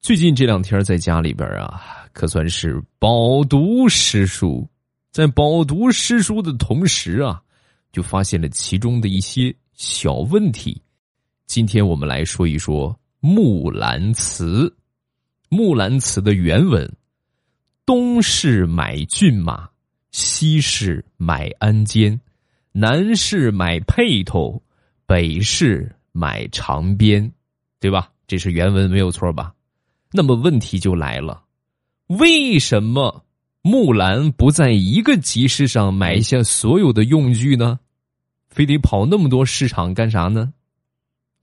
最近这两天在家里边啊，可算是饱读诗书。在饱读诗书的同时啊，就发现了其中的一些小问题。今天我们来说一说《木兰辞》。《木兰辞》的原文：东市买骏马，西市买鞍鞯，南市买辔头，北市买长鞭，对吧？这是原文，没有错吧？那么问题就来了，为什么？木兰不在一个集市上买下所有的用具呢？非得跑那么多市场干啥呢？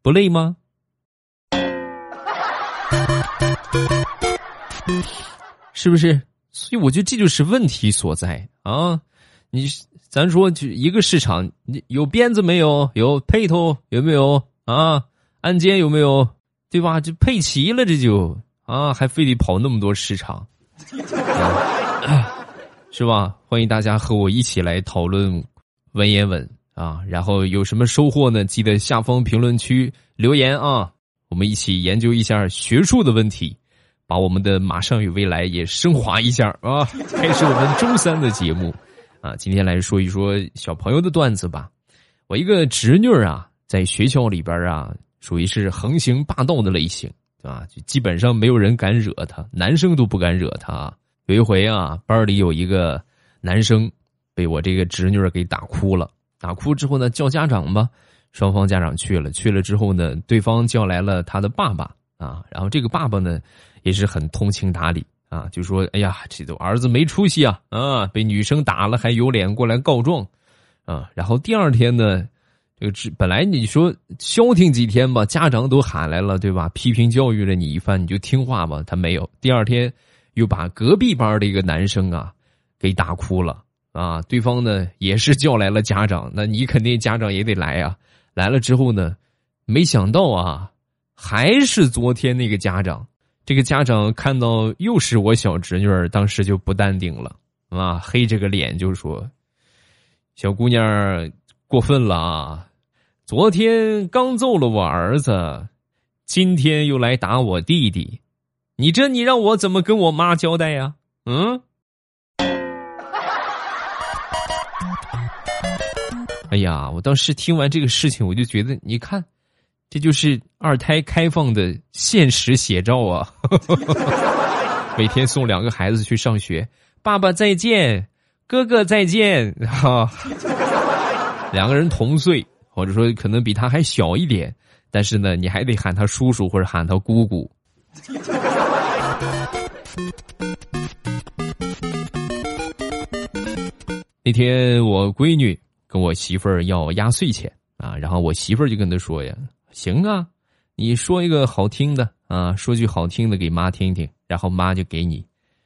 不累吗？是不是？所以我觉得这就是问题所在啊！你咱说就一个市场，你有鞭子没有？有配头有没有？啊，鞍鞯有没有？对吧？就配齐了，这就啊，还非得跑那么多市场。是吧？欢迎大家和我一起来讨论文言文啊！然后有什么收获呢？记得下方评论区留言啊！我们一起研究一下学术的问题，把我们的马上与未来也升华一下啊！开始我们周三的节目啊！今天来说一说小朋友的段子吧。我一个侄女啊，在学校里边啊，属于是横行霸道的类型，啊？就基本上没有人敢惹他，男生都不敢惹他。有一回啊，班里有一个男生被我这个侄女给打哭了。打哭之后呢，叫家长吧，双方家长去了。去了之后呢，对方叫来了他的爸爸啊。然后这个爸爸呢，也是很通情达理啊，就说：“哎呀，这都儿子没出息啊啊，被女生打了还有脸过来告状啊。”然后第二天呢，这个本来你说消停几天吧，家长都喊来了，对吧？批评教育了你一番，你就听话吧。他没有，第二天。又把隔壁班的一个男生啊，给打哭了啊！对方呢也是叫来了家长，那你肯定家长也得来啊。来了之后呢，没想到啊，还是昨天那个家长。这个家长看到又是我小侄女儿，当时就不淡定了啊，黑着个脸就说：“小姑娘过分了啊！昨天刚揍了我儿子，今天又来打我弟弟。”你这，你让我怎么跟我妈交代呀？嗯。哎呀，我当时听完这个事情，我就觉得，你看，这就是二胎开放的现实写照啊！每天送两个孩子去上学，爸爸再见，哥哥再见，哈。两个人同岁，或者说可能比他还小一点，但是呢，你还得喊他叔叔或者喊他姑姑。那天我闺女跟我媳妇儿要压岁钱啊，然后我媳妇儿就跟她说呀：“行啊，你说一个好听的啊，说句好听的给妈听听，然后妈就给你。”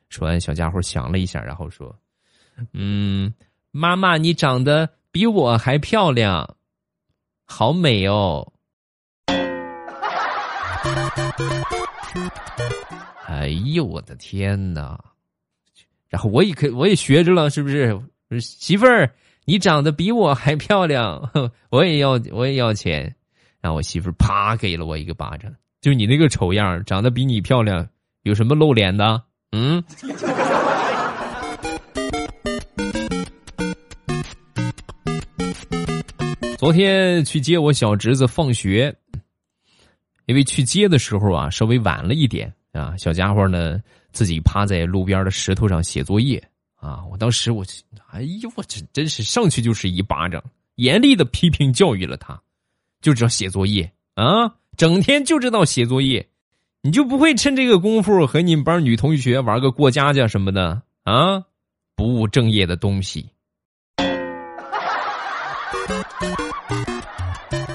说完，小家伙想了一下，然后说：“嗯，妈妈，你长得比我还漂亮，好美哦。”哎呦我的天哪！然后我也可我也学着了，是不是？媳妇儿，你长得比我还漂亮，我也要我也要钱。然后我媳妇儿啪给了我一个巴掌，就你那个丑样，长得比你漂亮，有什么露脸的？嗯。昨天去接我小侄子放学，因为去接的时候啊，稍微晚了一点。啊，小家伙呢，自己趴在路边的石头上写作业啊！我当时我，哎呦，我这真是上去就是一巴掌，严厉的批评教育了他，就知道写作业啊，整天就知道写作业，你就不会趁这个功夫和你们班女同学玩个过家家什么的啊？不务正业的东西。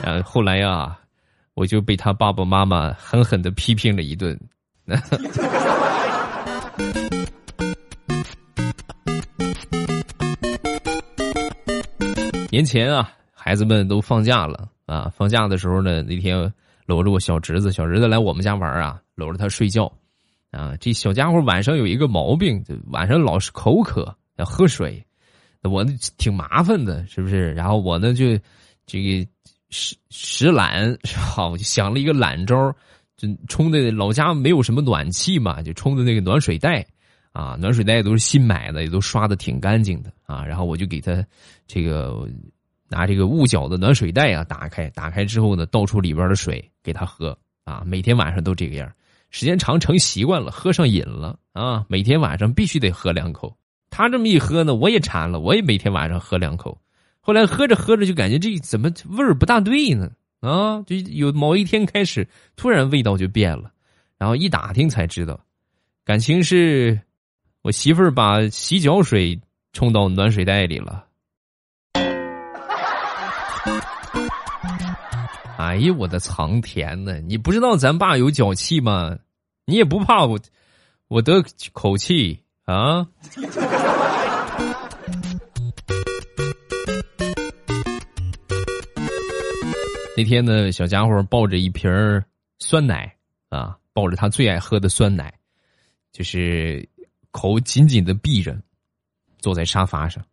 呃，后来呀，我就被他爸爸妈妈狠狠的批评了一顿。年前啊，孩子们都放假了啊。放假的时候呢，那天搂着我小侄子，小侄子来我们家玩啊，搂着他睡觉啊。这小家伙晚上有一个毛病，就晚上老是口渴，要喝水。我挺麻烦的，是不是？然后我呢就这个实实懒是吧？我就想了一个懒招。就冲的老家没有什么暖气嘛，就冲的那个暖水袋，啊，暖水袋都是新买的，也都刷的挺干净的啊。然后我就给他这个拿这个雾角的暖水袋啊打开，打开之后呢，倒出里边的水给他喝啊。每天晚上都这个样，时间长成习惯了，喝上瘾了啊。每天晚上必须得喝两口。他这么一喝呢，我也馋了，我也每天晚上喝两口。后来喝着喝着就感觉这怎么味儿不大对呢？啊，就有某一天开始，突然味道就变了，然后一打听才知道，感情是我媳妇儿把洗脚水冲到暖水袋里了。哎呀，我的苍天呐！你不知道咱爸有脚气吗？你也不怕我，我得口气啊？那天呢，小家伙抱着一瓶酸奶啊，抱着他最爱喝的酸奶，就是口紧紧的闭着，坐在沙发上，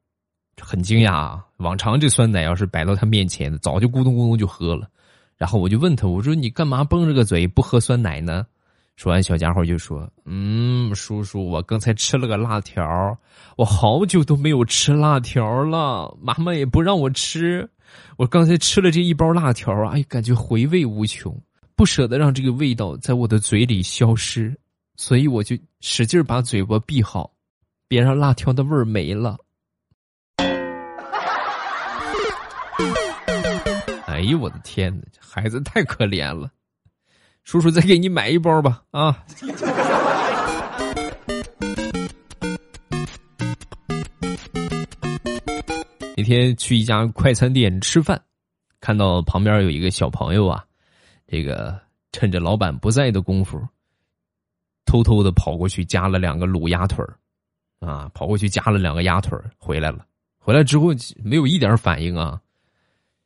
很惊讶啊。往常这酸奶要是摆到他面前，早就咕咚咕咚就喝了。然后我就问他，我说你干嘛绷着个嘴不喝酸奶呢？说完，小家伙就说：“嗯，叔叔，我刚才吃了个辣条，我好久都没有吃辣条了，妈妈也不让我吃。”我刚才吃了这一包辣条啊，哎，感觉回味无穷，不舍得让这个味道在我的嘴里消失，所以我就使劲把嘴巴闭好，别让辣条的味儿没了。哎呦我的天哪，这孩子太可怜了，叔叔再给你买一包吧啊！那天去一家快餐店吃饭，看到旁边有一个小朋友啊，这个趁着老板不在的功夫，偷偷的跑过去夹了两个卤鸭腿啊，跑过去夹了两个鸭腿回来了。回来之后没有一点反应啊，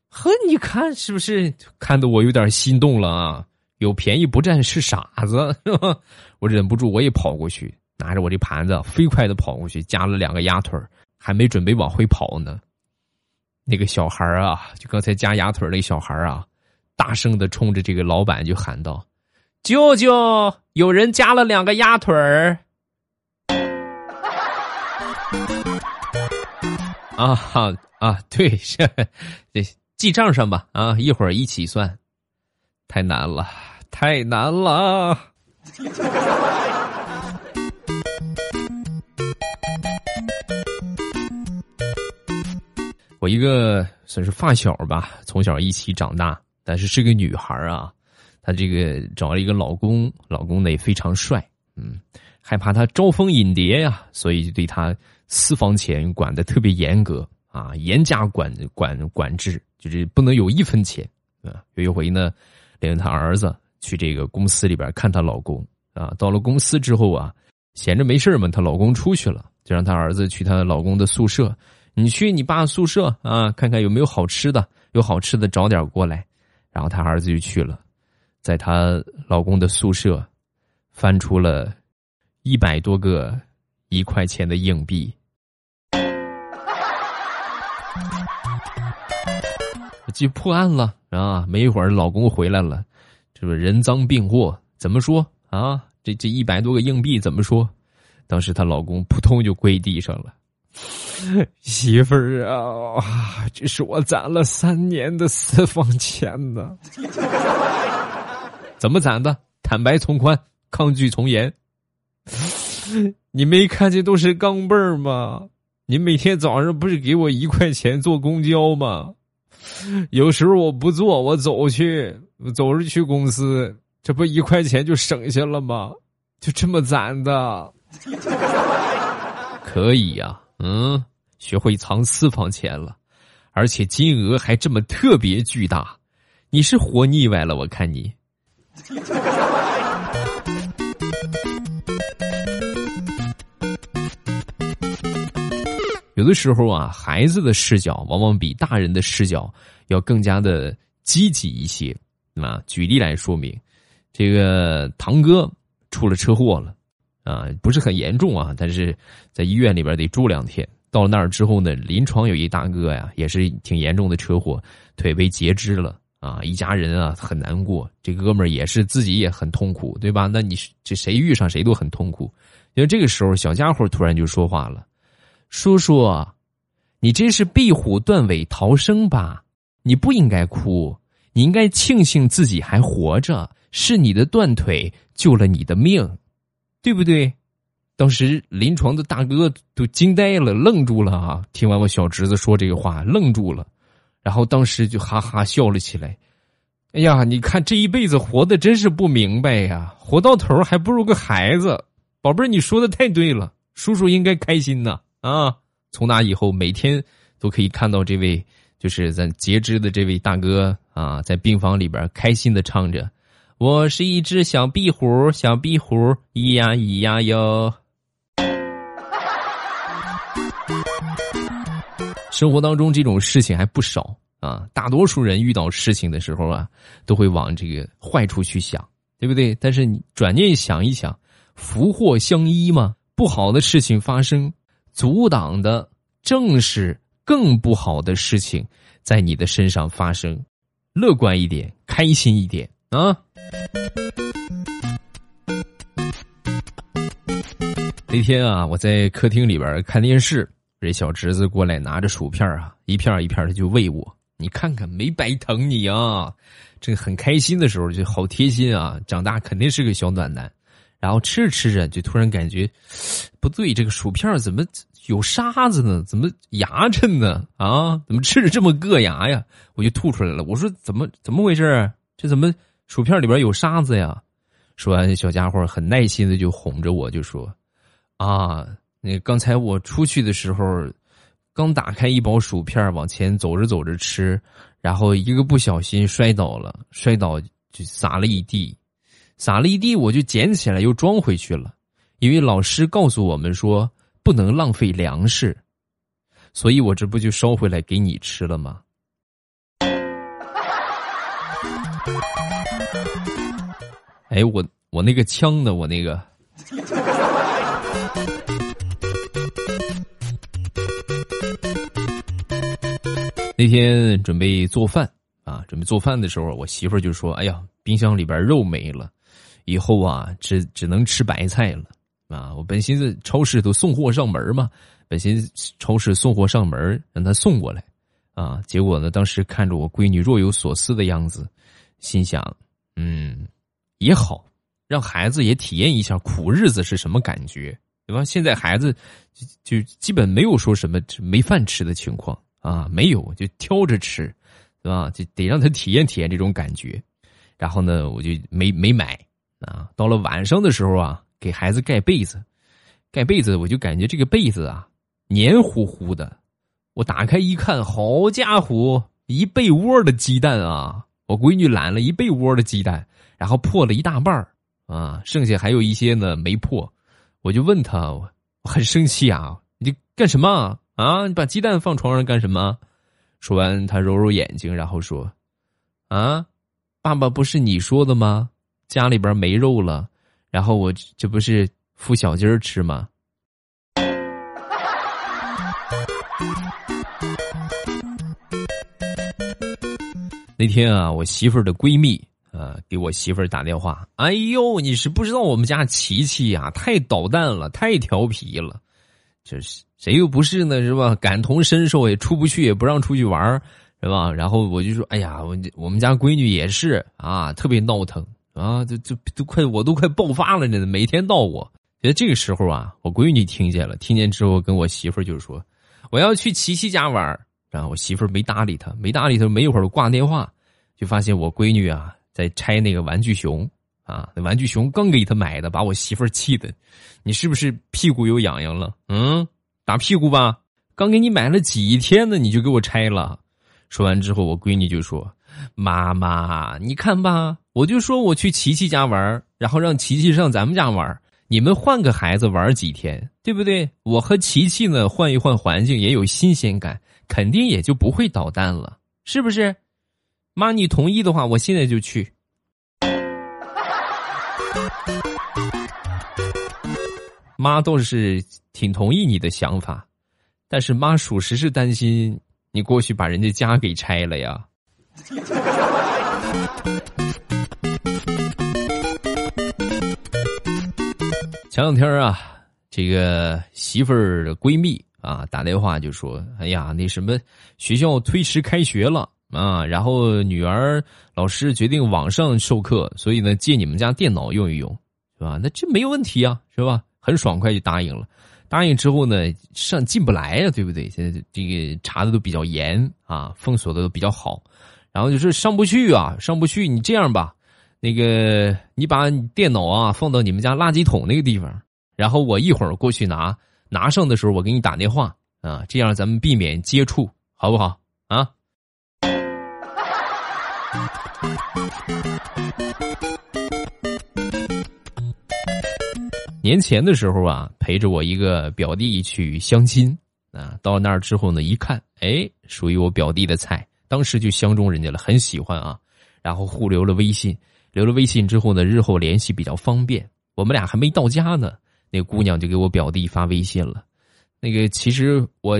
呵，你看是不是看得我有点心动了啊？有便宜不占是傻子？我忍不住我也跑过去，拿着我这盘子飞快的跑过去夹了两个鸭腿还没准备往回跑呢。那个小孩啊，就刚才夹鸭腿那小孩啊，大声的冲着这个老板就喊道：“舅舅，有人夹了两个鸭腿儿。”啊哈啊，对，是，这记账上吧啊，一会儿一起算。太难了，太难了。我一个算是发小吧，从小一起长大，但是是个女孩啊。她这个找了一个老公，老公呢也非常帅，嗯，害怕她招蜂引蝶呀，所以就对她私房钱管的特别严格啊，严加管管管制，就是不能有一分钱啊。有一回呢，领她儿子去这个公司里边看她老公啊，到了公司之后啊，闲着没事嘛，她老公出去了，就让她儿子去她老公的宿舍。你去你爸宿舍啊，看看有没有好吃的，有好吃的找点过来。然后他儿子就去了，在她老公的宿舍，翻出了一百多个一块钱的硬币。就破案了啊！没一会儿，老公回来了，这不人赃并获？怎么说啊？这这一百多个硬币怎么说？当时她老公扑通就跪地上了。媳妇儿啊，这是我攒了三年的私房钱呢。怎么攒的？坦白从宽，抗拒从严。你没看见都是钢镚儿吗？你每天早上不是给我一块钱坐公交吗？有时候我不坐，我走去，走着去公司，这不一块钱就省下了吗？就这么攒的。可以呀。嗯，学会藏私房钱了，而且金额还这么特别巨大，你是活腻歪了？我看你。有的时候啊，孩子的视角往往比大人的视角要更加的积极一些。啊，举例来说明，这个堂哥出了车祸了。啊，不是很严重啊，但是在医院里边得住两天。到了那儿之后呢，临床有一大哥呀，也是挺严重的车祸，腿被截肢了啊。一家人啊很难过，这哥们儿也是自己也很痛苦，对吧？那你这谁遇上谁都很痛苦。因为这个时候，小家伙突然就说话了：“叔叔，你这是壁虎断尾逃生吧？你不应该哭，你应该庆幸自己还活着，是你的断腿救了你的命，对不对？”当时临床的大哥都惊呆了，愣住了啊！听完我小侄子说这个话，愣住了，然后当时就哈哈笑了起来。哎呀，你看这一辈子活的真是不明白呀，活到头还不如个孩子。宝贝儿，你说的太对了，叔叔应该开心呐啊！从那以后，每天都可以看到这位就是咱截肢的这位大哥啊，在病房里边开心的唱着：“我是一只小壁虎，小壁虎，咿呀咿呀哟。”生活当中这种事情还不少啊，大多数人遇到事情的时候啊，都会往这个坏处去想，对不对？但是你转念想一想，福祸相依嘛，不好的事情发生，阻挡的正是更不好的事情在你的身上发生。乐观一点，开心一点啊！那天啊，我在客厅里边看电视。这小侄子过来拿着薯片啊，一片一片的就喂我。你看看没白疼你啊！这个很开心的时候就好贴心啊。长大肯定是个小暖男。然后吃着吃着就突然感觉不对，这个薯片怎么有沙子呢？怎么牙碜呢？啊，怎么吃着这么硌牙呀？我就吐出来了。我说怎么怎么回事？这怎么薯片里边有沙子呀？说完，小家伙很耐心的就哄着我，就说啊。那刚才我出去的时候，刚打开一包薯片往前走着走着吃，然后一个不小心摔倒了，摔倒就撒了一地，撒了一地，我就捡起来又装回去了，因为老师告诉我们说不能浪费粮食，所以我这不就烧回来给你吃了吗？哎，我我那个枪呢？我那个。那天准备做饭啊，准备做饭的时候，我媳妇儿就说：“哎呀，冰箱里边肉没了，以后啊，只只能吃白菜了啊！”我本心思超市都送货上门嘛，本心超市送货上门，让他送过来啊。结果呢，当时看着我闺女若有所思的样子，心想：嗯，也好，让孩子也体验一下苦日子是什么感觉，对吧？现在孩子就就基本没有说什么没饭吃的情况。啊，没有，就挑着吃，对吧？就得让他体验体验这种感觉。然后呢，我就没没买啊。到了晚上的时候啊，给孩子盖被子，盖被子，我就感觉这个被子啊黏糊糊的。我打开一看，好家伙，一被窝的鸡蛋啊！我闺女揽了一被窝的鸡蛋，然后破了一大半啊，剩下还有一些呢没破。我就问她，我很生气啊，你干什么？啊！你把鸡蛋放床上干什么？说完，她揉揉眼睛，然后说：“啊，爸爸不是你说的吗？家里边没肉了，然后我这不是孵小鸡儿吃吗？”那天啊，我媳妇儿的闺蜜啊给我媳妇儿打电话：“哎呦，你是不知道我们家琪琪呀，太捣蛋了，太调皮了。”这是谁又不是呢，是吧？感同身受，也出不去，也不让出去玩是吧？然后我就说：“哎呀，我我们家闺女也是啊，特别闹腾啊，就就都快我都快爆发了呢，每天闹我。”觉得这个时候啊，我闺女听见了，听见之后跟我媳妇儿就说：“我要去琪琪家玩然后我媳妇儿没搭理他，没搭理他，没一会儿挂电话，就发现我闺女啊在拆那个玩具熊啊，那玩具熊刚给他买的，把我媳妇儿气的。你是不是屁股又痒痒了？嗯，打屁股吧。刚给你买了几天呢，你就给我拆了。说完之后，我闺女就说：“妈妈，你看吧，我就说我去琪琪家玩，然后让琪琪上咱们家玩。你们换个孩子玩几天，对不对？我和琪琪呢，换一换环境也有新鲜感，肯定也就不会捣蛋了，是不是？妈，你同意的话，我现在就去。”妈倒是挺同意你的想法，但是妈属实是担心你过去把人家家给拆了呀。前两天啊，这个媳妇儿的闺蜜啊打电话就说：“哎呀，那什么学校推迟开学了啊，然后女儿老师决定网上授课，所以呢借你们家电脑用一用，是吧？那这没有问题啊，是吧？很爽快就答应了。答应之后呢，上进不来呀，对不对？现在这个查的都比较严啊，封锁的都比较好，然后就是上不去啊，上不去。你这样吧。”那个，你把电脑啊放到你们家垃圾桶那个地方，然后我一会儿过去拿，拿上的时候我给你打电话啊，这样咱们避免接触，好不好啊？年前的时候啊，陪着我一个表弟去相亲啊，到那儿之后呢，一看，哎，属于我表弟的菜，当时就相中人家了，很喜欢啊，然后互留了微信。留了微信之后呢，日后联系比较方便。我们俩还没到家呢，那姑娘就给我表弟发微信了。那个其实我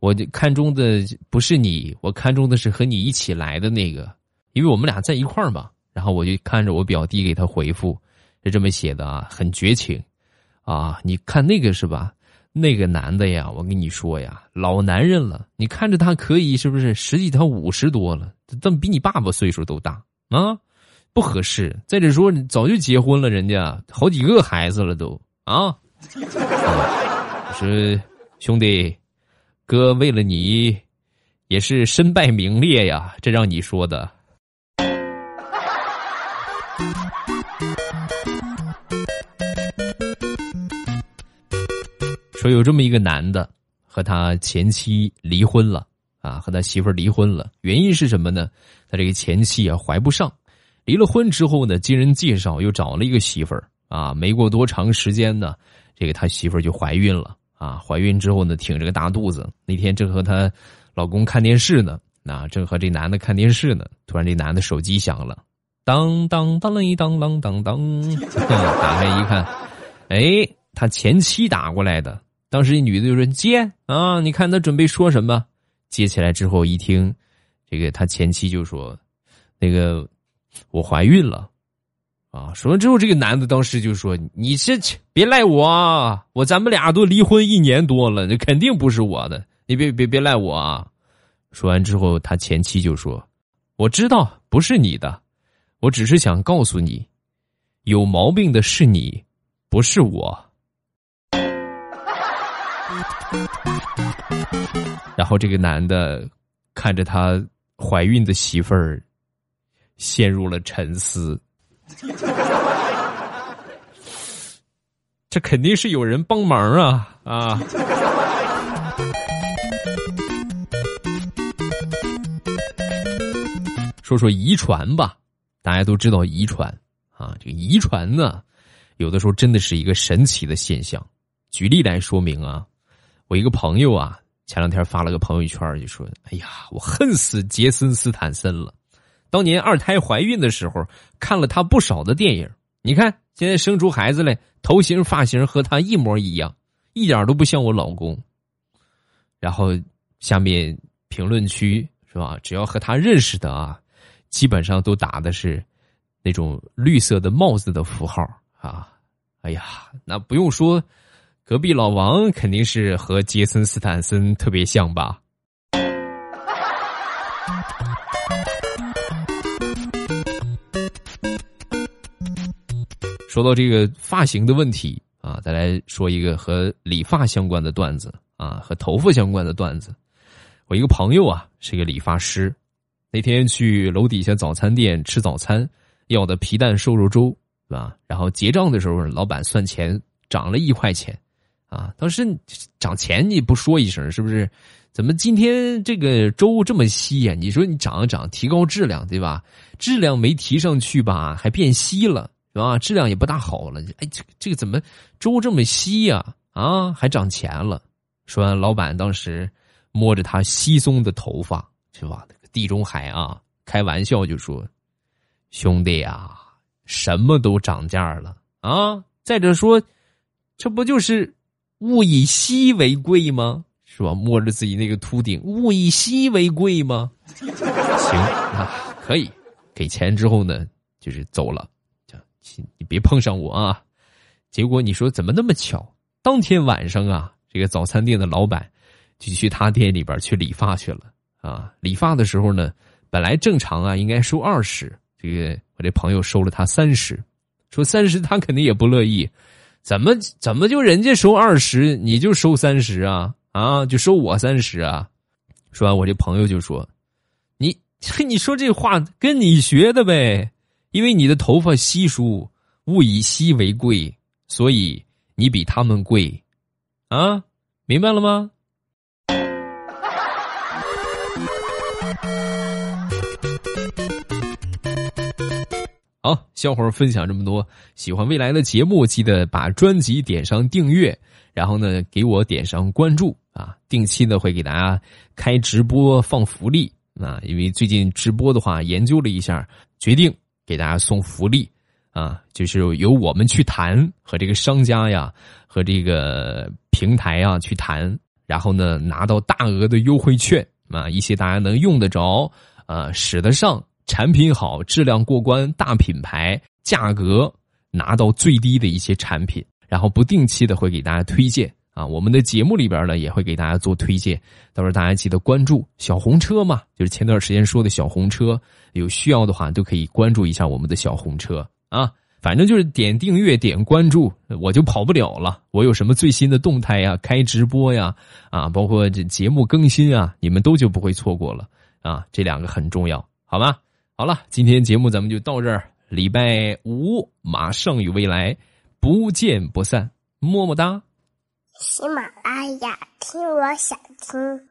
我看中的不是你，我看中的是和你一起来的那个，因为我们俩在一块儿嘛。然后我就看着我表弟给他回复，是这么写的啊，很绝情啊！你看那个是吧？那个男的呀，我跟你说呀，老男人了。你看着他可以是不是？实际他五十多了，怎么比你爸爸岁数都大啊？不合适。再者说，早就结婚了，人家好几个孩子了，都啊。说兄弟，哥为了你，也是身败名裂呀。这让你说的。说有这么一个男的，和他前妻离婚了啊，和他媳妇儿离婚了。原因是什么呢？他这个前妻啊，怀不上。离了婚之后呢，经人介绍又找了一个媳妇儿啊，没过多长时间呢，这个他媳妇儿就怀孕了啊。怀孕之后呢，挺着个大肚子。那天正和她老公看电视呢，那正和这男的看电视呢，突然这男的手机响了，当当当啷当当当当，打开一看，哎，他前妻打过来的。当时这女的就说接啊，你看他准备说什么？接起来之后一听，这个他前妻就说，那个。我怀孕了，啊！说完之后，这个男的当时就说：“你这别赖我，我咱们俩都离婚一年多了，那肯定不是我的，你别别别赖我啊！”说完之后，他前妻就说：“我知道不是你的，我只是想告诉你，有毛病的是你，不是我。”然后这个男的看着他怀孕的媳妇儿。陷入了沉思，这肯定是有人帮忙啊啊！说说遗传吧，大家都知道遗传啊，这个遗传呢，有的时候真的是一个神奇的现象。举例来说明啊，我一个朋友啊，前两天发了个朋友圈，就说：“哎呀，我恨死杰森斯坦森了。”当年二胎怀孕的时候，看了他不少的电影。你看，现在生出孩子来，头型发型和他一模一样，一点都不像我老公。然后下面评论区是吧？只要和他认识的啊，基本上都打的是那种绿色的帽子的符号啊。哎呀，那不用说，隔壁老王肯定是和杰森斯坦森特别像吧。说到这个发型的问题啊，再来说一个和理发相关的段子啊，和头发相关的段子。我一个朋友啊，是个理发师，那天去楼底下早餐店吃早餐，要的皮蛋瘦肉粥，是吧？然后结账的时候，老板算钱涨了一块钱，啊，当时涨钱你不说一声是不是？怎么今天这个粥这么稀呀？你说你涨一涨，提高质量对吧？质量没提上去吧，还变稀了。啊，质量也不大好了。哎，这这个怎么粥这么稀呀？啊，还涨钱了。说完，老板当时摸着他稀松的头发，是吧？地中海啊，开玩笑就说：“兄弟啊，什么都涨价了啊！再者说，这不就是物以稀为贵吗？是吧？摸着自己那个秃顶，物以稀为贵吗？行啊，可以。”给钱之后呢，就是走了，你别碰上我啊。结果你说怎么那么巧？当天晚上啊，这个早餐店的老板就去他店里边去理发去了啊。理发的时候呢，本来正常啊应该收二十，这个我这朋友收了他三十，说三十他肯定也不乐意，怎么怎么就人家收二十你就收三十啊啊就收我三十啊？说完我这朋友就说：“你 你说这话跟你学的呗，因为你的头发稀疏，物以稀为贵。”所以你比他们贵，啊，明白了吗？好，小伙儿分享这么多，喜欢未来的节目，记得把专辑点上订阅，然后呢，给我点上关注啊，定期的会给大家开直播放福利啊，因为最近直播的话，研究了一下，决定给大家送福利。啊，就是由我们去谈和这个商家呀，和这个平台啊去谈，然后呢拿到大额的优惠券啊，一些大家能用得着、啊使得上、产品好、质量过关、大品牌、价格拿到最低的一些产品，然后不定期的会给大家推荐啊，我们的节目里边呢也会给大家做推荐，到时候大家记得关注小红车嘛，就是前段时间说的小红车，有需要的话都可以关注一下我们的小红车。啊，反正就是点订阅、点关注，我就跑不了了。我有什么最新的动态呀、开直播呀，啊，包括这节目更新啊，你们都就不会错过了啊。这两个很重要，好吗？好了，今天节目咱们就到这儿。礼拜五马上与未来不见不散，么么哒。喜马拉雅，听我想听。